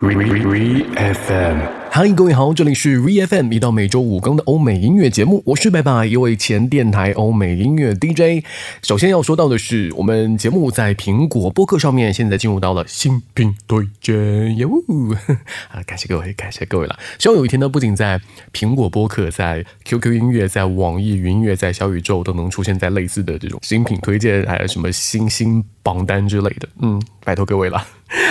Re, Re, Re FM. 嗨，各位好，这里是 VFM，一到每周五更的欧美音乐节目，我是白白，一位前电台欧美音乐 DJ。首先要说到的是，我们节目在苹果播客上面，现在进入到了新品推荐哟！啊，感谢各位，感谢各位了。希望有一天呢，不仅在苹果播客、在 QQ 音乐、在网易云音乐、在小宇宙都能出现在类似的这种新品推荐，还有什么星星榜单之类的。嗯，拜托各位了。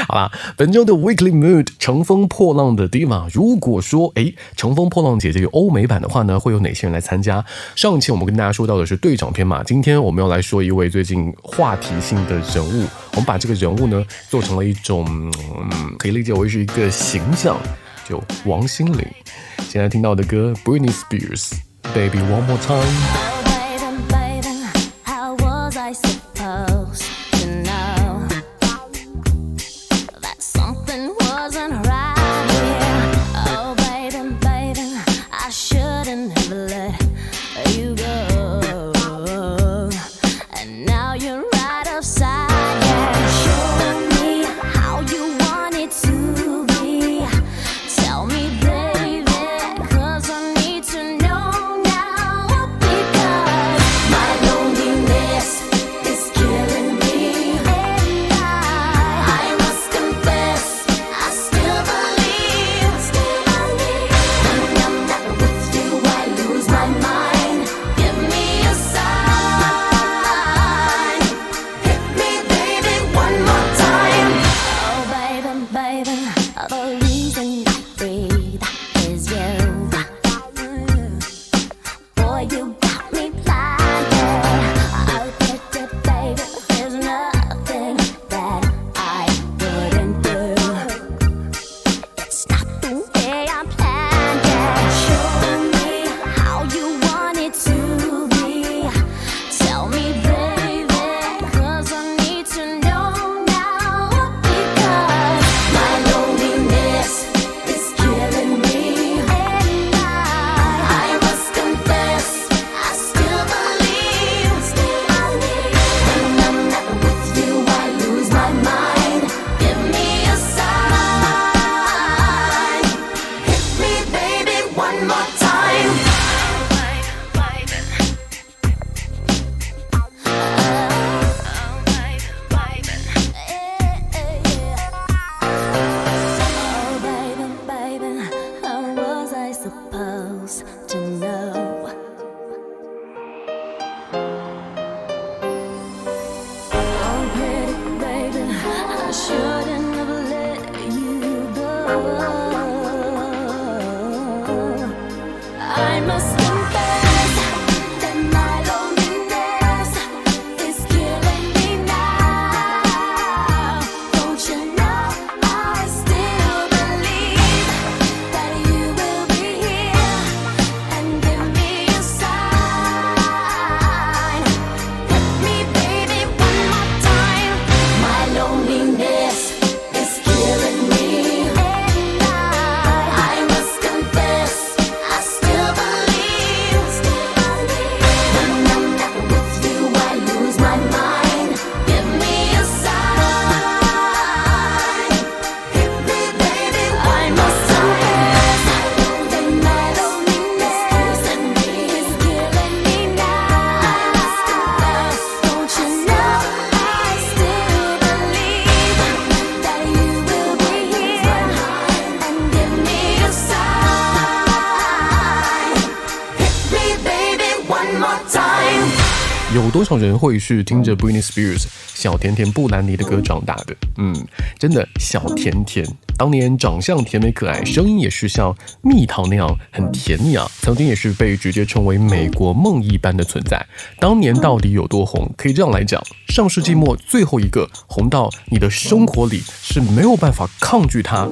好啦，本周的 Weekly Mood，乘风破浪的 Diva。如如果说，哎，乘风破浪姐姐有欧美版的话呢，会有哪些人来参加？上一期我们跟大家说到的是队长篇嘛，今天我们要来说一位最近话题性的人物。我们把这个人物呢做成了一种，嗯，可以理解为是一个形象，就王心凌。现在听到的歌，Britney Spears，Baby One More Time。有多人会是听着 Britney Spears 小甜甜布兰妮的歌长大的？嗯，真的小甜甜，当年长相甜美可爱，声音也是像蜜桃那样很甜蜜啊。曾经也是被直接称为美国梦一般的存在。当年到底有多红？可以这样来讲，上世纪末最后一个红到你的生活里是没有办法抗拒它。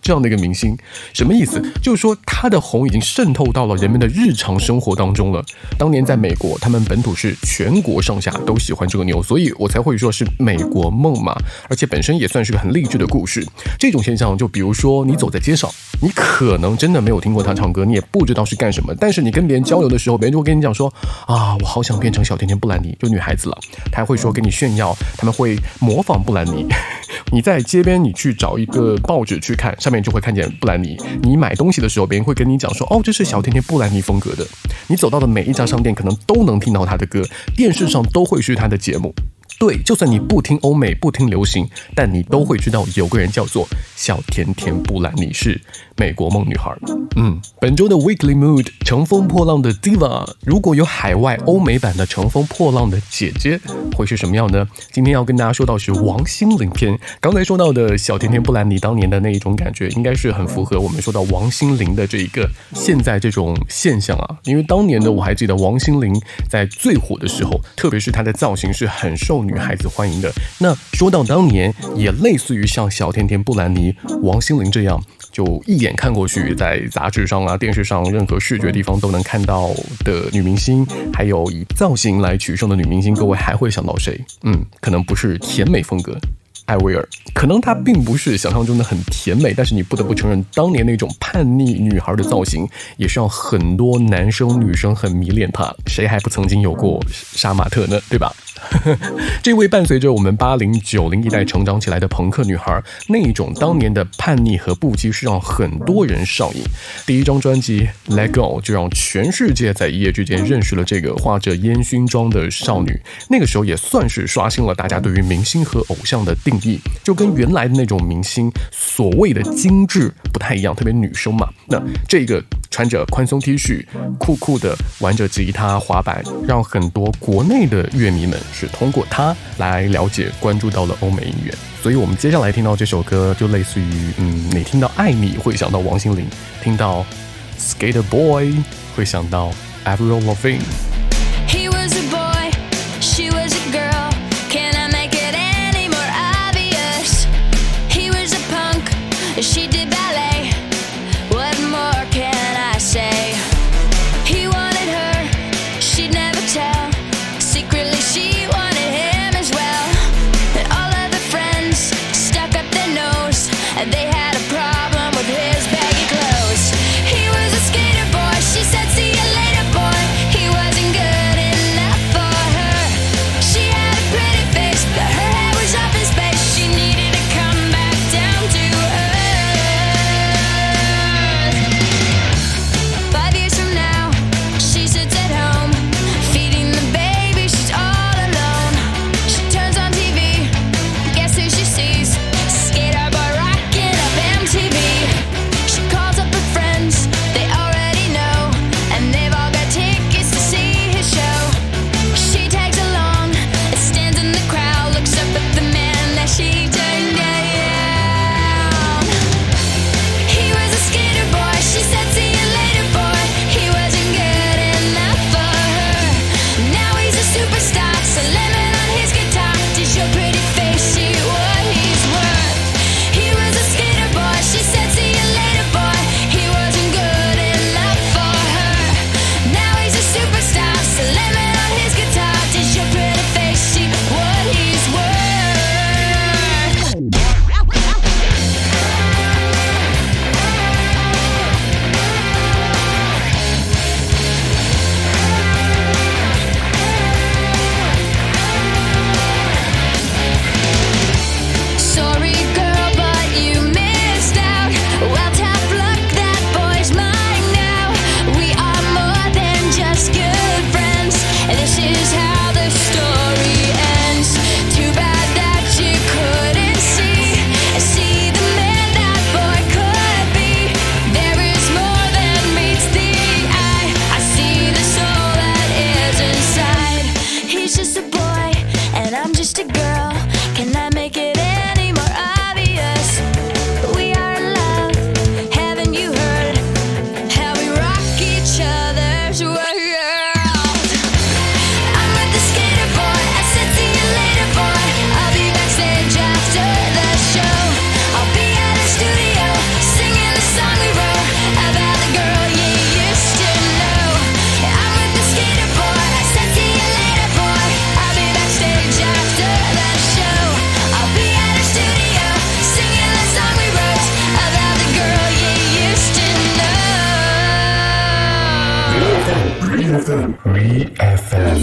这样的一个明星，什么意思？就是说他的红已经渗透到了人们的日常生活当中了。当年在美国，他们本土是全国上下都喜欢这个妞，所以我才会说是美国梦嘛。而且本身也算是个很励志的故事。这种现象，就比如说你走在街上，你可能真的没有听过他唱歌，你也不知道是干什么，但是你跟别人交流的时候，别人就会跟你讲说啊，我好想变成小甜甜布兰妮，就女孩子了，他还会说跟你炫耀，他们会模仿布兰妮。你在街边，你去找一个报纸去看，上面就会看见布兰妮。你买东西的时候，别人会跟你讲说：“哦，这是小甜甜布兰妮风格的。”你走到的每一家商店，可能都能听到她的歌，电视上都会是她的节目。对，就算你不听欧美，不听流行，但你都会知道有个人叫做小甜甜布兰妮是美国梦女孩。嗯，本周的 Weekly Mood，乘风破浪的 Diva，如果有海外欧美版的乘风破浪的姐姐，会是什么样呢？今天要跟大家说到是王心凌篇。刚才说到的小甜甜布兰妮当年的那一种感觉，应该是很符合我们说到王心凌的这一个现在这种现象啊。因为当年的我还记得王心凌在最火的时候，特别是她的造型是很受。女孩子欢迎的。那说到当年，也类似于像小甜甜布兰妮、王心凌这样，就一眼看过去，在杂志上啊、电视上任何视觉地方都能看到的女明星，还有以造型来取胜的女明星，各位还会想到谁？嗯，可能不是甜美风格。艾薇儿，可能她并不是想象中的很甜美，但是你不得不承认，当年那种叛逆女孩的造型，也是让很多男生女生很迷恋她。谁还不曾经有过杀马特呢？对吧？这位伴随着我们八零九零一代成长起来的朋克女孩，那一种当年的叛逆和不羁，是让很多人上瘾。第一张专辑《Let Go》就让全世界在一夜之间认识了这个画着烟熏妆的少女。那个时候也算是刷新了大家对于明星和偶像的定义，就跟原来的那种明星所谓的精致不太一样，特别女生嘛。那这个。穿着宽松 T 恤，酷酷的玩着吉他滑板，让很多国内的乐迷们是通过他来了解、关注到了欧美音乐。所以，我们接下来听到这首歌，就类似于，嗯，你听到《爱你》会想到王心凌，听到《Skater Boy》会想到 Avril Lavigne。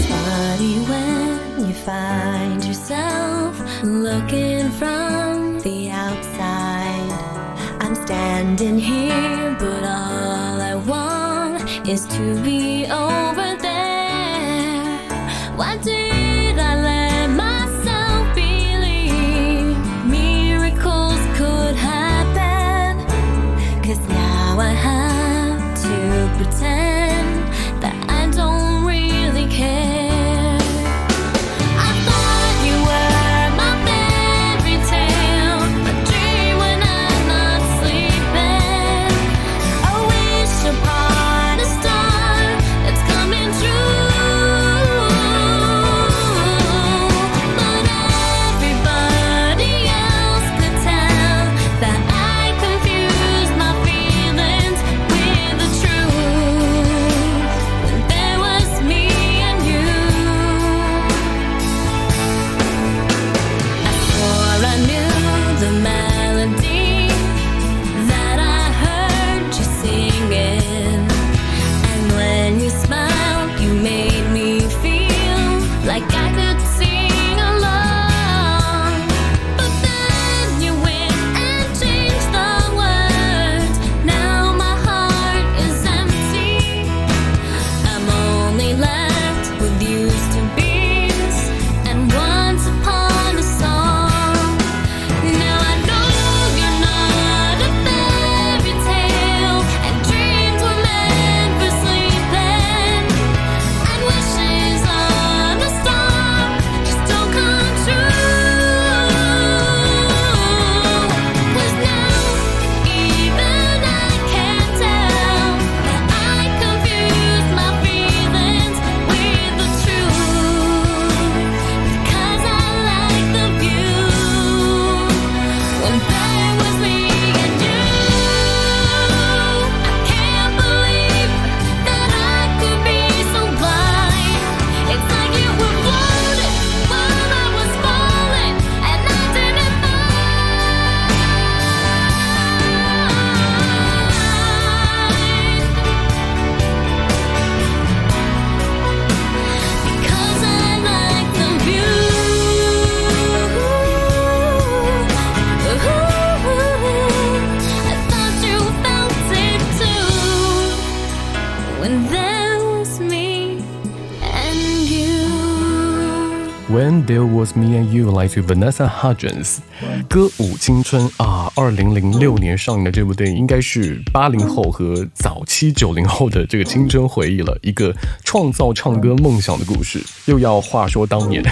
Funny when you find yourself looking from standing here, but all I want is to be over there. Why did I let myself believe miracles could happen? Cause now I have to pretend There Was Me and You 来自 Vanessa Hudgens，《歌舞青春》啊，二零零六年上映的这部电影，应该是八零后和早期九零后的这个青春回忆了，一个创造唱歌梦想的故事。又要话说当年，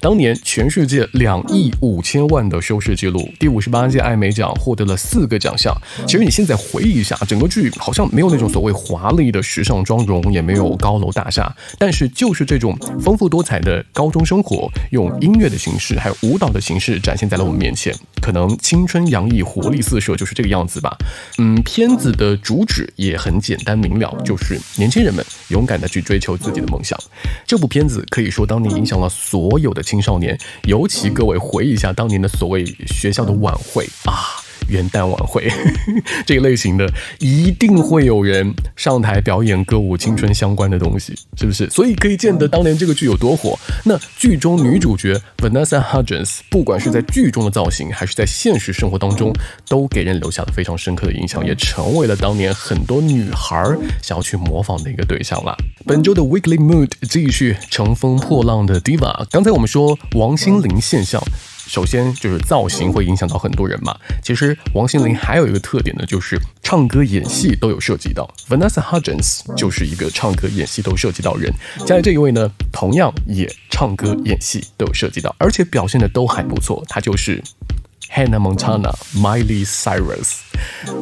当年全世界两亿五千万的收视记录，第五十八届艾美奖获得了四个奖项。其实你现在回忆一下，整个剧好像没有那种所谓华丽的时尚妆容，也没有高楼大厦，但是就是这种丰富多彩的高中生活，用音乐的形式还有舞蹈的形式展现在了我们面前。可能青春洋溢、活力四射就是这个样子吧。嗯，片子的主旨也很简单明了，就是年轻人们勇敢的去追求自己的梦想。这部片子可以说当年影响了所有的青少年，尤其各位回忆一下当年的所谓学校的晚会啊。元旦晚会 这一类型的，一定会有人上台表演歌舞青春相关的东西，是不是？所以可以见得当年这个剧有多火。那剧中女主角 Vanessa Hudgens，不管是在剧中的造型，还是在现实生活当中，都给人留下了非常深刻的印象，也成为了当年很多女孩想要去模仿的一个对象了。本周的 Weekly Mood 继续乘风破浪的 Diva。刚才我们说王心凌现象。首先就是造型会影响到很多人嘛。其实王心凌还有一个特点呢，就是唱歌、演戏都有涉及到。Vanessa Hudgens 就是一个唱歌、演戏都涉及到人。接下来这一位呢，同样也唱歌、演戏都有涉及到，而且表现的都还不错。她就是 Hannah Montana、Miley Cyrus。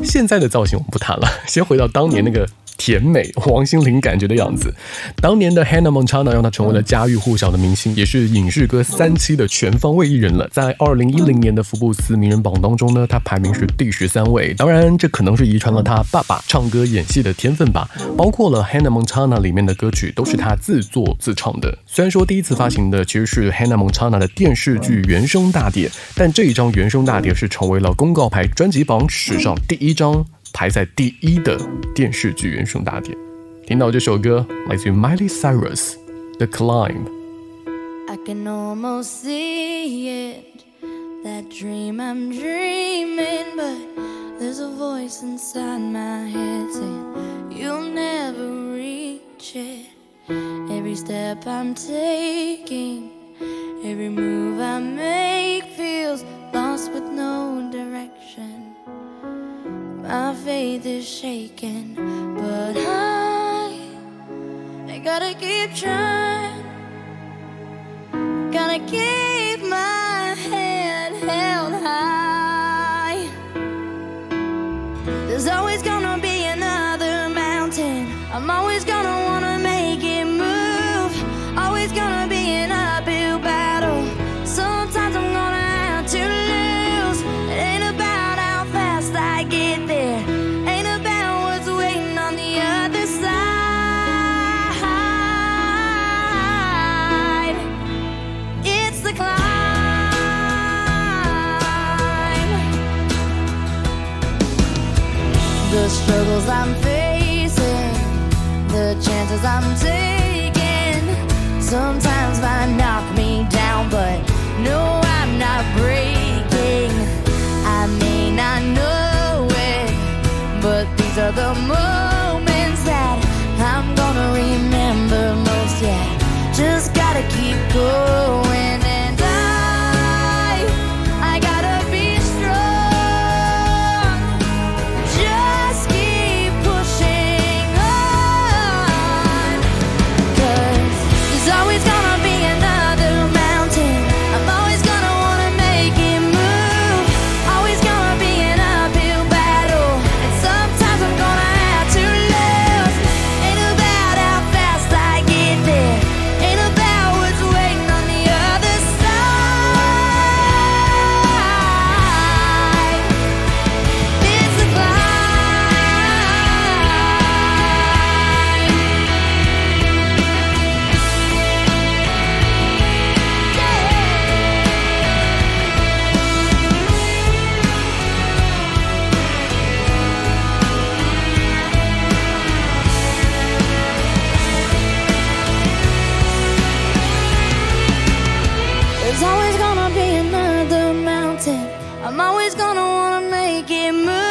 现在的造型我们不谈了，先回到当年那个。甜美王心凌感觉的样子。当年的 Hannah Montana 让她成为了家喻户晓的明星，也是影视歌三期的全方位艺人了。在二零一零年的福布斯名人榜当中呢，她排名是第十三位。当然，这可能是遗传了她爸爸唱歌演戏的天分吧。包括了 Hannah Montana 里面的歌曲都是她自作自唱的。虽然说第一次发行的其实是 Hannah Montana 的电视剧原声大碟，但这一张原声大碟是成为了公告牌专辑榜史上第一张。排在第一的电视剧原声大碟，听到这首歌来自于 Miley Cyrus，《The Climb》。 I can almost see it, that dream I'm dreaming, but There's a voice inside my head saying you'll never reach it. Every step I'm taking, every move I make feels lost with no direction. My faith is shaken, but I, I gotta keep trying. Gotta keep my head held high. There's always gonna be another mountain. I'm always I'm facing, the chances I'm taking, sometimes might knock me down, but no, I'm not breaking. I may not know it, but these are the moments that I'm gonna remember most. Yeah, just gotta keep going, make it move.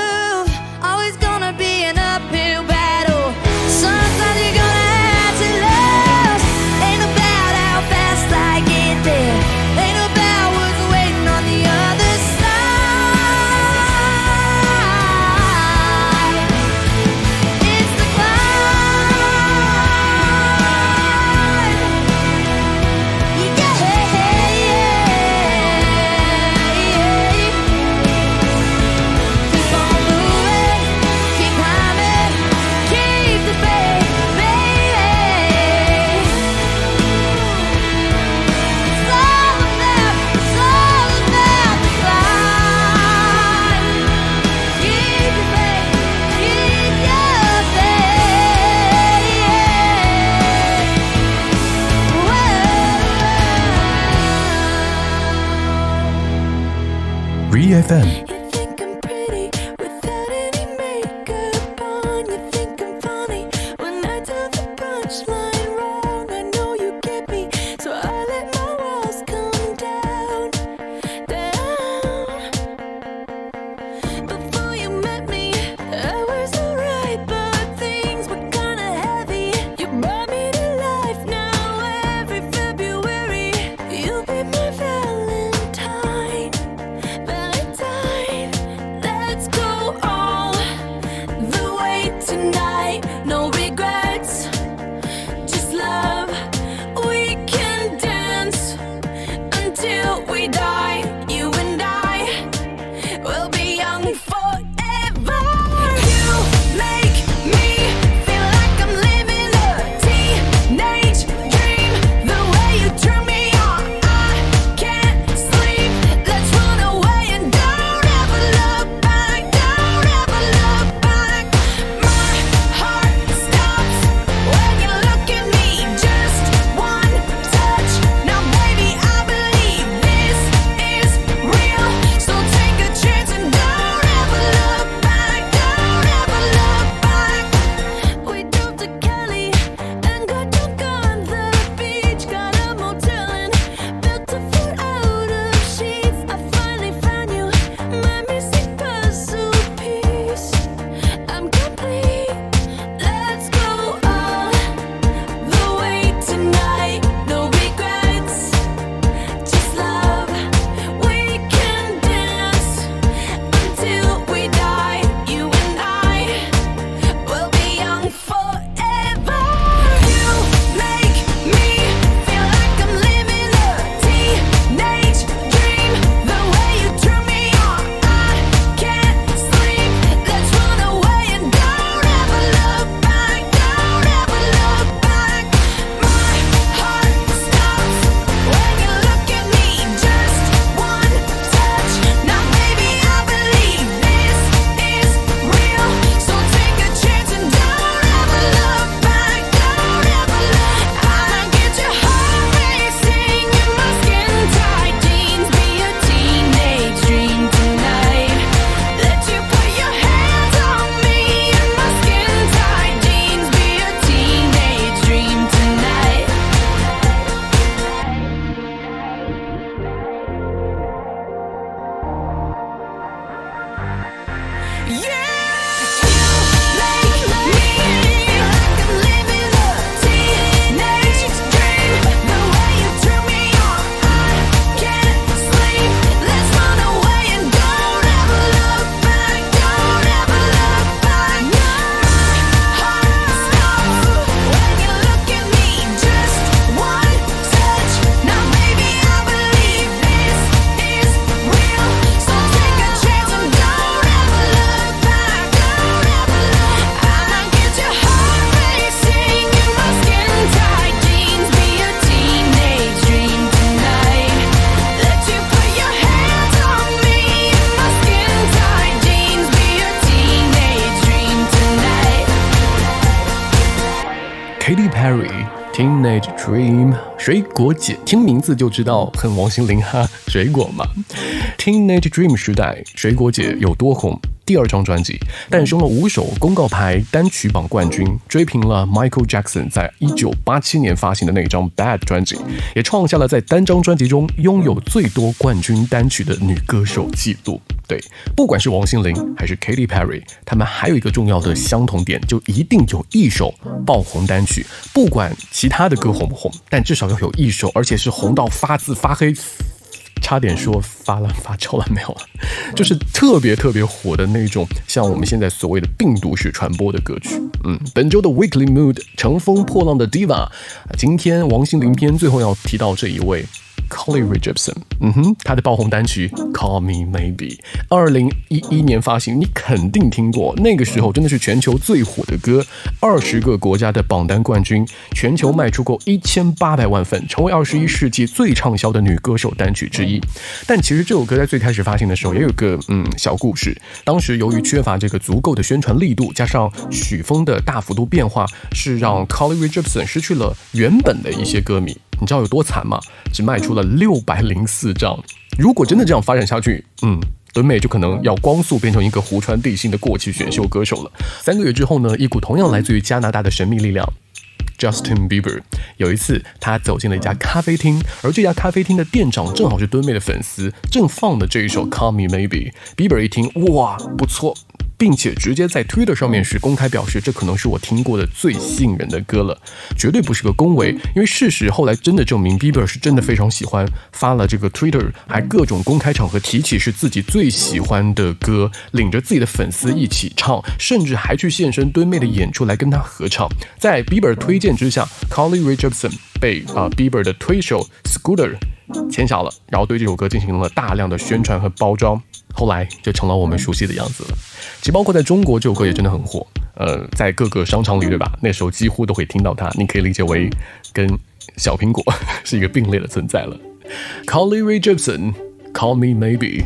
3FM。We'll be Teenage Dream 水果姐，听名字就知道很王心凌哈，水果嘛。Teenage Dream 时代，水果姐有多红？第二张专辑诞生了五首公告牌单曲榜冠军，追平了 Michael Jackson 在一九八七年发行的那张 Bad 专辑，也创下了在单张专辑中拥有最多冠军单曲的女歌手记录。对，不管是王心凌还是 Katy Perry，他们还有一个重要的相同点，就一定有一首爆红单曲。不管其他的歌红不红，但至少要有一首，而且是红到发紫发黑。差点说发了发臭了没有，就是特别特别火的那种，像我们现在所谓的病毒式传播的歌曲。嗯，本周的 Weekly Mood 乘风破浪的 Diva，今天王心凌篇最后要提到这一位。Carly Rae Jepsen，嗯哼，他的爆红单曲《Call Me Maybe》，二零一一年发行，你肯定听过。那个时候真的是全球最火的歌，二十个国家的榜单冠军，全球卖出过一千八百万份，成为二十一世纪最畅销的女歌手单曲之一。但其实这首歌在最开始发行的时候也有个嗯小故事，当时由于缺乏这个足够的宣传力度，加上曲风的大幅度变化，是让 Carly Rae Jepsen 失去了原本的一些歌迷。你知道有多惨吗？只卖出了六百零四张。如果真的这样发展下去，嗯，敦美就可能要光速变成一个湖川地心的过气选秀歌手了。三个月之后呢，一股同样来自于加拿大的神秘力量，Justin Bieber，有一次他走进了一家咖啡厅，而这家咖啡厅的店长正好是敦妹的粉丝，正放的这一首《Call Me Maybe》。Bieber 一听，哇，不错。并且直接在 Twitter 上面是公开表示，这可能是我听过的最吸引人的歌了，绝对不是个恭维，因为事实后来真的证明，Bieber 是真的非常喜欢，发了这个 Twitter，还各种公开场合提起是自己最喜欢的歌，领着自己的粉丝一起唱，甚至还去现身蹲妹的演出来跟他合唱。在 Bieber 推荐之下，Colly Richardson 被啊 Bieber 的推手 Scooter 签下了，然后对这首歌进行了大量的宣传和包装。后来就成了我们熟悉的样子了。其实包括在中国，这首歌也真的很火。呃，在各个商场里，对吧？那时候几乎都会听到它。你可以理解为跟小苹果 是一个并列的存在了。Carly Rae Jepsen，Call Me Maybe。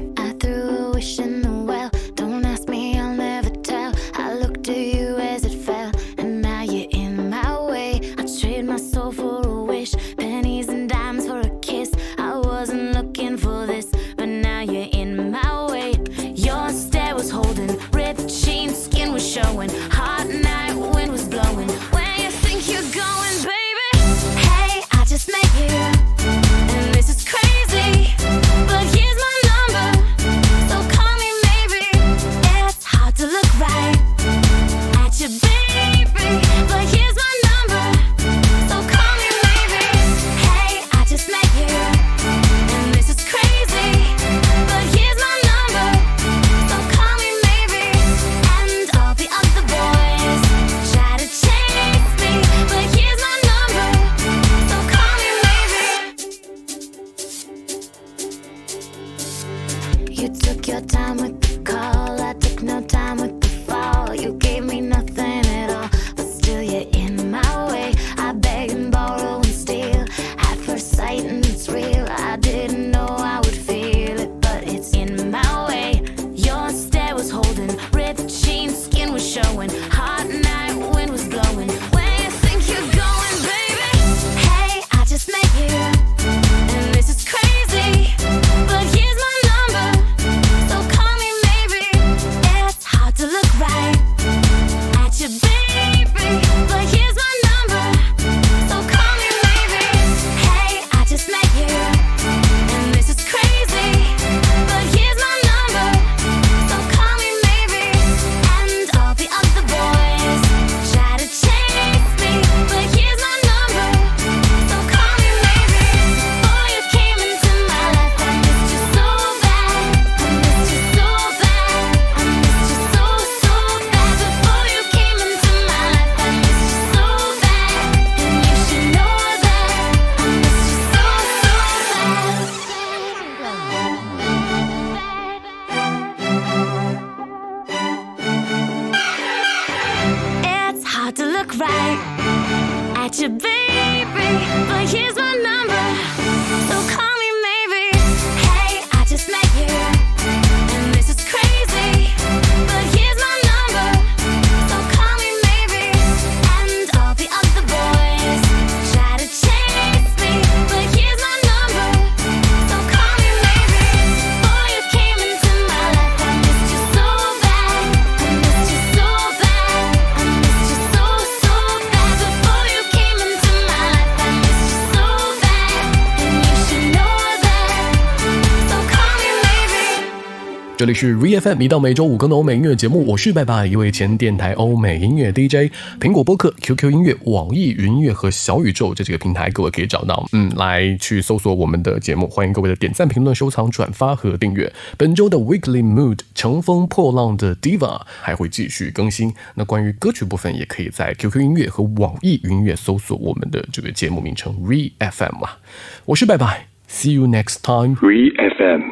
这里是 VFM，一到每周五更的欧美音乐节目，我是拜拜，一位前电台欧美音乐 DJ，苹果播客、QQ 音乐、网易云音乐和小宇宙这几个平台，各位可以找到，嗯，来去搜索我们的节目，欢迎各位的点赞、评论、收藏、转发和订阅。本周的 Weekly Mood 乘风破浪的 Diva 还会继续更新。那关于歌曲部分，也可以在 QQ 音乐和网易云音乐搜索我们的这个节目名称 VFM 啊。我是拜拜，See you next time。Re FM